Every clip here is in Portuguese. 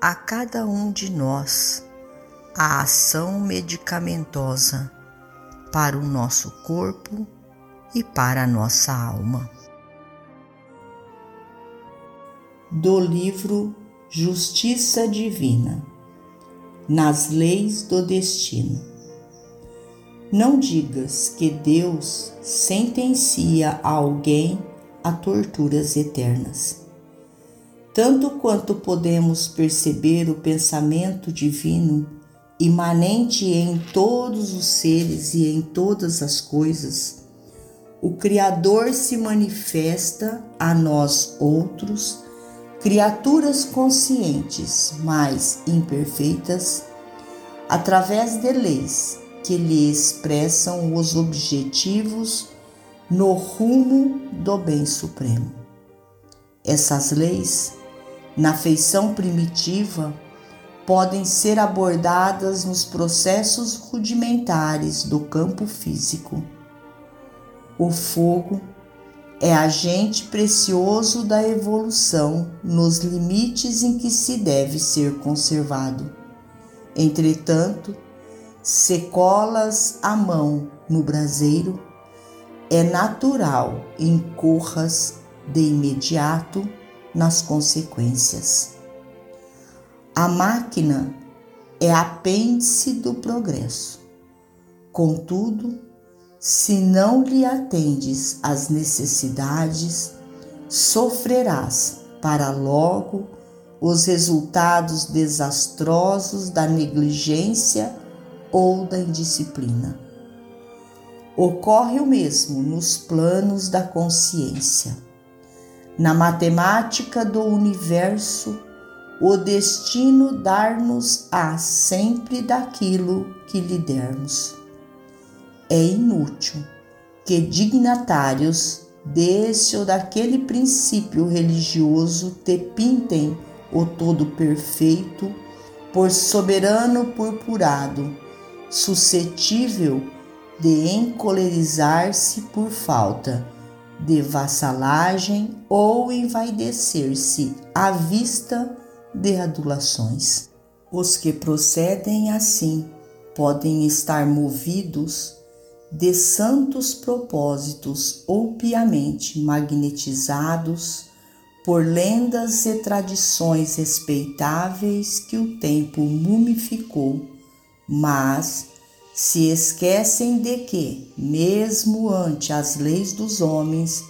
a cada um de nós a ação medicamentosa para o nosso corpo e para a nossa alma. Do livro Justiça Divina Nas Leis do Destino. Não digas que Deus sentencia alguém a torturas eternas tanto quanto podemos perceber o pensamento divino imanente em todos os seres e em todas as coisas, o Criador se manifesta a nós outros, criaturas conscientes, mas imperfeitas, através de leis que lhe expressam os objetivos no rumo do bem supremo. Essas leis na feição primitiva podem ser abordadas nos processos rudimentares do campo físico. O fogo é agente precioso da evolução nos limites em que se deve ser conservado. Entretanto, se colas a mão no braseiro, é natural incorras de imediato nas consequências. A máquina é apêndice do progresso. Contudo, se não lhe atendes às necessidades, sofrerás para logo os resultados desastrosos da negligência ou da indisciplina. Ocorre o mesmo nos planos da consciência na matemática do universo, o destino dar-nos-á sempre daquilo que lhe dermos. É inútil que dignatários desse ou daquele princípio religioso te pintem o todo perfeito por soberano purpurado, suscetível de encolerizar-se por falta de vassalagem ou envaidecer-se à vista de adulações. Os que procedem assim podem estar movidos de santos propósitos ou piamente magnetizados por lendas e tradições respeitáveis que o tempo mumificou, mas se esquecem de que, mesmo ante as leis dos homens,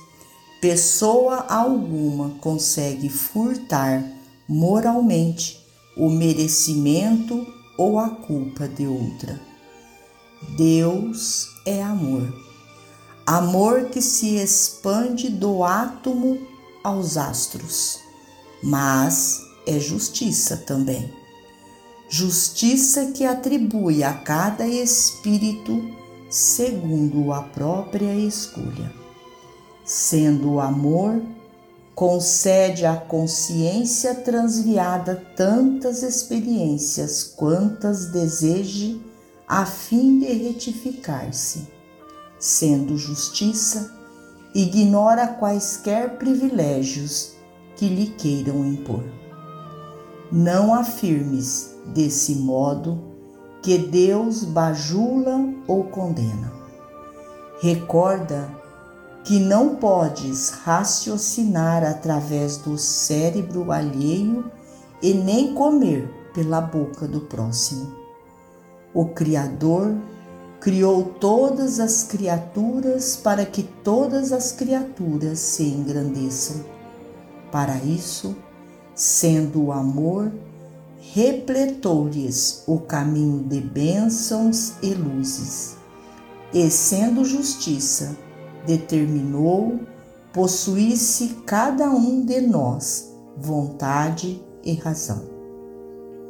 pessoa alguma consegue furtar moralmente o merecimento ou a culpa de outra. Deus é amor, amor que se expande do átomo aos astros, mas é justiça também justiça que atribui a cada espírito segundo a própria escolha. Sendo o amor, concede à consciência transviada tantas experiências quantas deseje a fim de retificar-se. Sendo justiça, ignora quaisquer privilégios que lhe queiram impor. Não afirmes desse modo que Deus bajula ou condena. Recorda que não podes raciocinar através do cérebro alheio e nem comer pela boca do próximo. O Criador criou todas as criaturas para que todas as criaturas se engrandeçam. Para isso, sendo o amor, repletou-lhes o caminho de bênçãos e luzes, e sendo justiça, determinou possuísse cada um de nós vontade e razão.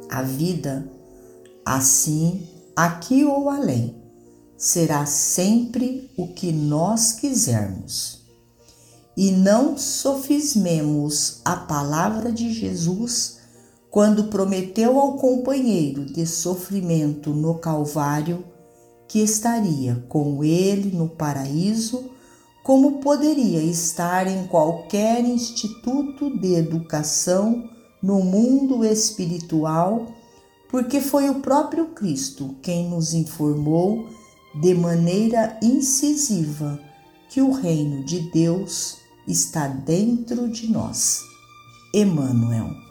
A vida, assim, aqui ou além, será sempre o que nós quisermos. E não sofismemos a palavra de Jesus quando prometeu ao companheiro de sofrimento no Calvário que estaria com ele no paraíso, como poderia estar em qualquer instituto de educação no mundo espiritual, porque foi o próprio Cristo quem nos informou de maneira incisiva que o reino de Deus está dentro de nós. Emmanuel.